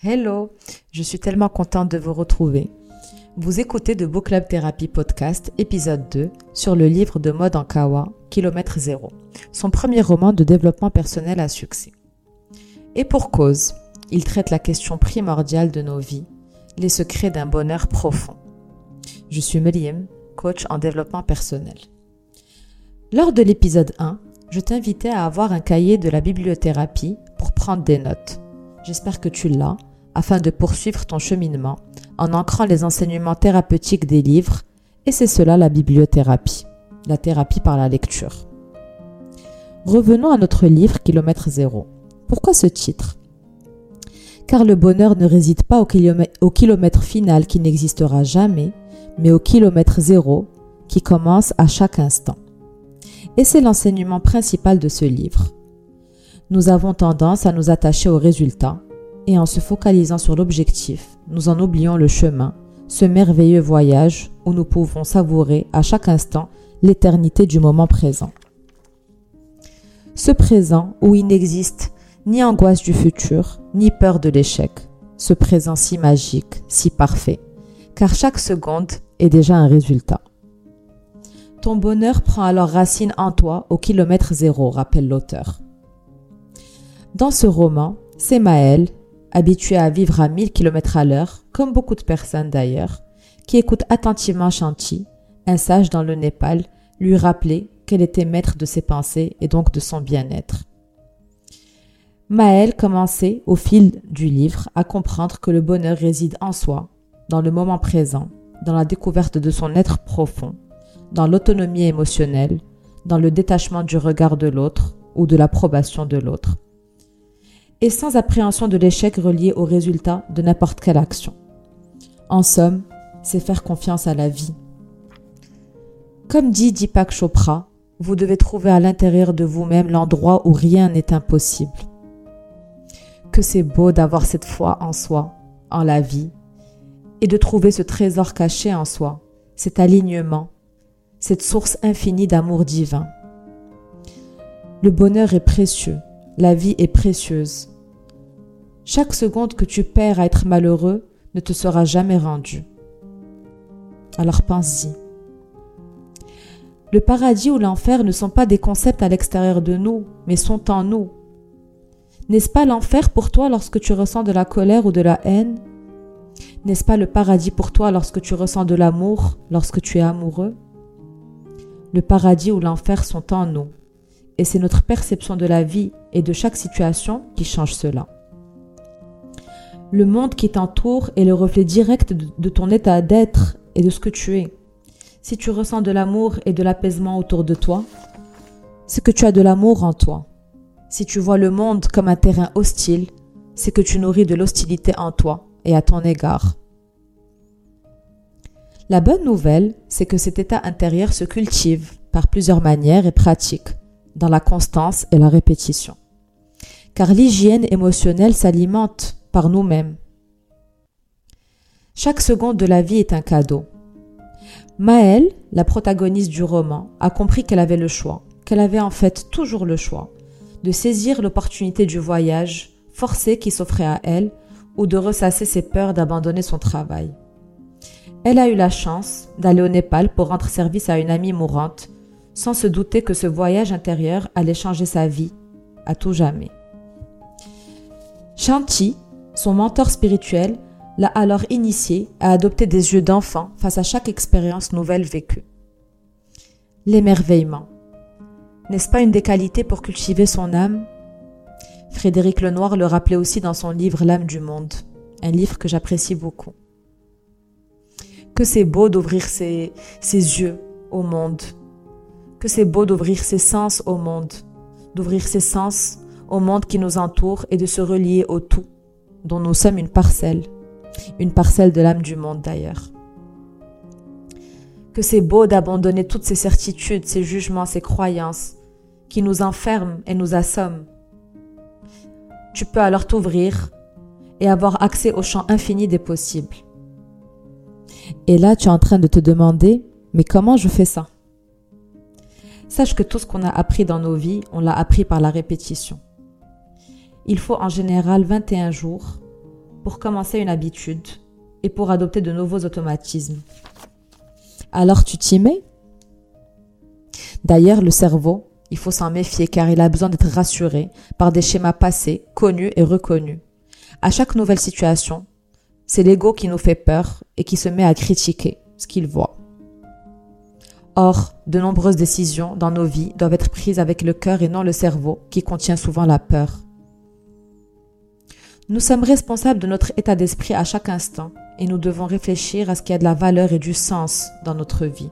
Hello, je suis tellement contente de vous retrouver. Vous écoutez de Book Club Therapy Podcast, épisode 2, sur le livre de Mode en Kawa, Kilomètre Zéro, son premier roman de développement personnel à succès. Et pour cause, il traite la question primordiale de nos vies, les secrets d'un bonheur profond. Je suis Meliam, coach en développement personnel. Lors de l'épisode 1, je t'invitais à avoir un cahier de la bibliothérapie pour prendre des notes. J'espère que tu l'as, afin de poursuivre ton cheminement en ancrant les enseignements thérapeutiques des livres, et c'est cela la bibliothérapie, la thérapie par la lecture. Revenons à notre livre Kilomètre Zéro. Pourquoi ce titre? Car le bonheur ne réside pas au kilomètre, final qui n'existera jamais, mais au kilomètre zéro qui commence à chaque instant. Et c'est l'enseignement principal de ce livre. Nous avons tendance à nous attacher aux résultats, et en se focalisant sur l'objectif, nous en oublions le chemin, ce merveilleux voyage où nous pouvons savourer à chaque instant l'éternité du moment présent. Ce présent où il n'existe ni angoisse du futur, ni peur de l'échec, ce présent si magique, si parfait, car chaque seconde est déjà un résultat. Ton bonheur prend alors racine en toi au kilomètre zéro, rappelle l'auteur. Dans ce roman, c'est Maël, habitué à vivre à 1000 km à l'heure, comme beaucoup de personnes d'ailleurs, qui écoute attentivement Shanti, un sage dans le Népal, lui rappeler qu'elle était maître de ses pensées et donc de son bien-être. Maël commençait, au fil du livre, à comprendre que le bonheur réside en soi, dans le moment présent, dans la découverte de son être profond, dans l'autonomie émotionnelle, dans le détachement du regard de l'autre ou de l'approbation de l'autre, et sans appréhension de l'échec relié au résultat de n'importe quelle action. En somme, c'est faire confiance à la vie. Comme dit Deepak Chopra, vous devez trouver à l'intérieur de vous-même l'endroit où rien n'est impossible. Que c'est beau d'avoir cette foi en soi, en la vie, et de trouver ce trésor caché en soi, cet alignement, cette source infinie d'amour divin. Le bonheur est précieux, la vie est précieuse. Chaque seconde que tu perds à être malheureux ne te sera jamais rendue. Alors pense-y. Le paradis ou l'enfer ne sont pas des concepts à l'extérieur de nous, mais sont en nous. N'est-ce pas l'enfer pour toi lorsque tu ressens de la colère ou de la haine? N'est-ce pas le paradis pour toi lorsque tu ressens de l'amour, lorsque tu es amoureux? Le paradis ou l'enfer sont en nous, et c'est notre perception de la vie et de chaque situation qui change cela. Le monde qui t'entoure est le reflet direct de ton état d'être et de ce que tu es. Si tu ressens de l'amour et de l'apaisement autour de toi, c'est que tu as de l'amour en toi. Si tu vois le monde comme un terrain hostile, c'est que tu nourris de l'hostilité en toi et à ton égard. La bonne nouvelle, c'est que cet état intérieur se cultive par plusieurs manières et pratiques, dans la constance et la répétition. Car l'hygiène émotionnelle s'alimente par nous-mêmes. Chaque seconde de la vie est un cadeau. Maëlle, la protagoniste du roman, a compris qu'elle avait le choix, qu'elle avait en fait toujours le choix, de saisir l'opportunité du voyage forcé qui s'offrait à elle ou de ressasser ses peurs d'abandonner son travail. Elle a eu la chance d'aller au Népal pour rendre service à une amie mourante, sans se douter que ce voyage intérieur allait changer sa vie à tout jamais. Shanti, son mentor spirituel, l'a alors initié à adopter des yeux d'enfant face à chaque expérience nouvelle vécue. L'émerveillement. N'est-ce pas une des qualités pour cultiver son âme? Frédéric Lenoir le rappelait aussi dans son livre L'âme du monde, un livre que j'apprécie beaucoup. Que c'est beau d'ouvrir ses, yeux au monde, que c'est beau d'ouvrir ses sens au monde, d'ouvrir ses sens au monde qui nous entoure et de se relier au tout, dont nous sommes une parcelle, une parcelle de l'âme du monde d'ailleurs. Que c'est beau d'abandonner toutes ces certitudes, ces jugements, ces croyances qui nous enferment et nous assomment tu peux alors t'ouvrir et avoir accès au champ infini des possibles. Et là, tu es en train de te demander, mais comment je fais ça? Sache que tout ce qu'on a appris dans nos vies, on l'a appris par la répétition. Il faut en général 21 jours pour commencer une habitude et pour adopter de nouveaux automatismes. Alors tu t'y mets? D'ailleurs, le cerveau, il faut s'en méfier car il a besoin d'être rassuré par des schémas passés, connus et reconnus. À chaque nouvelle situation, c'est l'ego qui nous fait peur et qui se met à critiquer ce qu'il voit. Or, de nombreuses décisions dans nos vies doivent être prises avec le cœur et non le cerveau qui contient souvent la peur. Nous sommes responsables de notre état d'esprit à chaque instant et nous devons réfléchir à ce qui a de la valeur et du sens dans notre vie,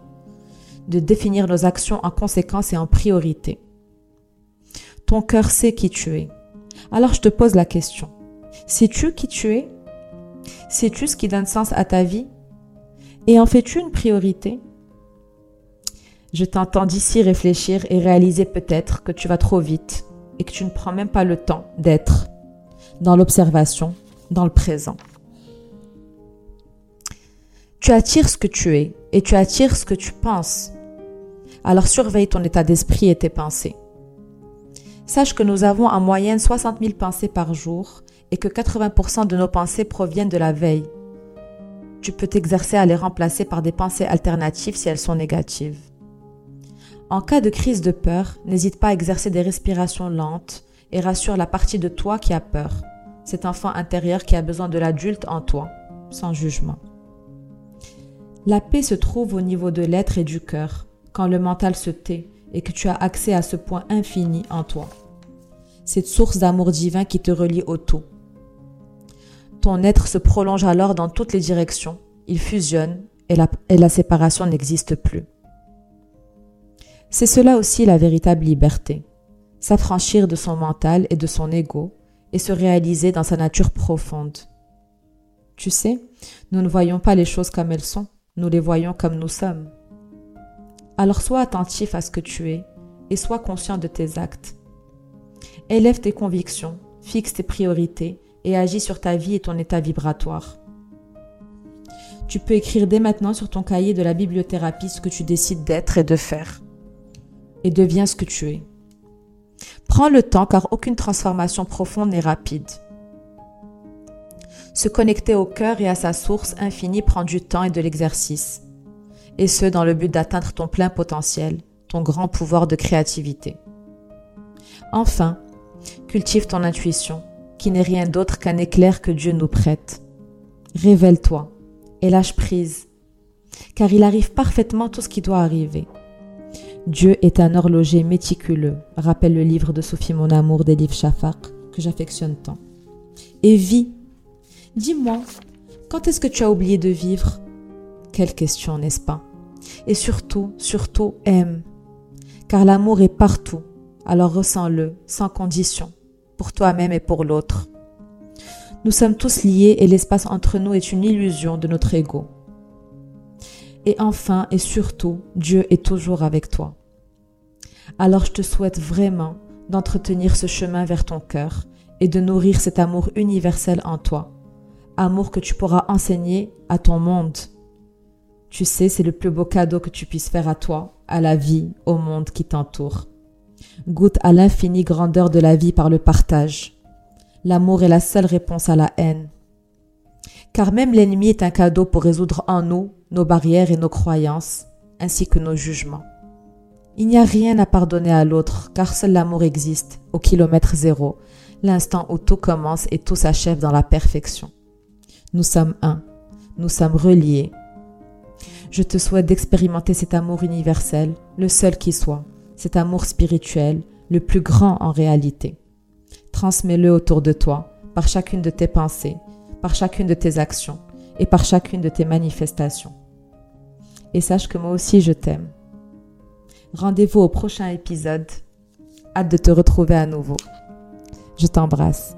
de définir nos actions en conséquence et en priorité. Ton cœur sait qui tu es. Alors je te pose la question. Sais-tu qui tu es? Sais-tu ce qui donne sens à ta vie? Et en fais-tu une priorité? Je t'entends d'ici réfléchir et réaliser peut-être que tu vas trop vite et que tu ne prends même pas le temps d'être dans l'observation, dans le présent. Tu attires ce que tu es et tu attires ce que tu penses. Alors surveille ton état d'esprit et tes pensées. Sache que nous avons en moyenne 60 000 pensées par jour et que 80% de nos pensées proviennent de la veille. Tu peux t'exercer à les remplacer par des pensées alternatives si elles sont négatives. En cas de crise de peur, n'hésite pas à exercer des respirations lentes et rassure la partie de toi qui a peur, cet enfant intérieur qui a besoin de l'adulte en toi, sans jugement. La paix se trouve au niveau de l'être et du cœur, quand le mental se tait et que tu as accès à ce point infini en toi. Cette source d'amour divin qui te relie au tout. Ton être se prolonge alors dans toutes les directions, il fusionne et la, séparation n'existe plus. C'est cela aussi la véritable liberté, s'affranchir de son mental et de son ego et se réaliser dans sa nature profonde. Tu sais, nous ne voyons pas les choses comme elles sont, nous les voyons comme nous sommes. Alors sois attentif à ce que tu es et sois conscient de tes actes. Élève tes convictions, fixe tes priorités et agis sur ta vie et ton état vibratoire. Tu peux écrire dès maintenant sur ton cahier de la bibliothérapie ce que tu décides d'être et de faire. Et deviens ce que tu es. Prends le temps car aucune transformation profonde n'est rapide. Se connecter au cœur et à sa source infinie prend du temps et de l'exercice, et ce dans le but d'atteindre ton plein potentiel, ton grand pouvoir de créativité. Enfin, cultive ton intuition, qui n'est rien d'autre qu'un éclair que Dieu nous prête. Révèle-toi et lâche prise, car il arrive parfaitement tout ce qui doit arriver. Dieu est un horloger méticuleux, rappelle le livre de Sophie Mon Amour livres Shafak, que j'affectionne tant. Et vis. Dis-moi, quand est-ce que tu as oublié de vivre? Quelle question, n'est-ce pas? Et surtout, surtout, aime. Car l'amour est partout, alors ressens-le, sans condition, pour toi-même et pour l'autre. Nous sommes tous liés et l'espace entre nous est une illusion de notre ego. Et enfin et surtout, Dieu est toujours avec toi. Alors je te souhaite vraiment d'entretenir ce chemin vers ton cœur et de nourrir cet amour universel en toi. Amour que tu pourras enseigner à ton monde. Tu sais, c'est le plus beau cadeau que tu puisses faire à toi, à la vie, au monde qui t'entoure. Goûte à l'infinie grandeur de la vie par le partage. L'amour est la seule réponse à la haine. Car même l'ennemi est un cadeau pour résoudre en nous nos barrières et nos croyances, ainsi que nos jugements. Il n'y a rien à pardonner à l'autre, car seul l'amour existe, au kilomètre zéro, l'instant où tout commence et tout s'achève dans la perfection. Nous sommes un, nous sommes reliés. Je te souhaite d'expérimenter cet amour universel, le seul qui soit, cet amour spirituel, le plus grand en réalité. Transmets-le autour de toi, par chacune de tes pensées, par chacune de tes actions, et par chacune de tes manifestations. Et sache que moi aussi je t'aime. Rendez-vous au prochain épisode. Hâte de te retrouver à nouveau. Je t'embrasse.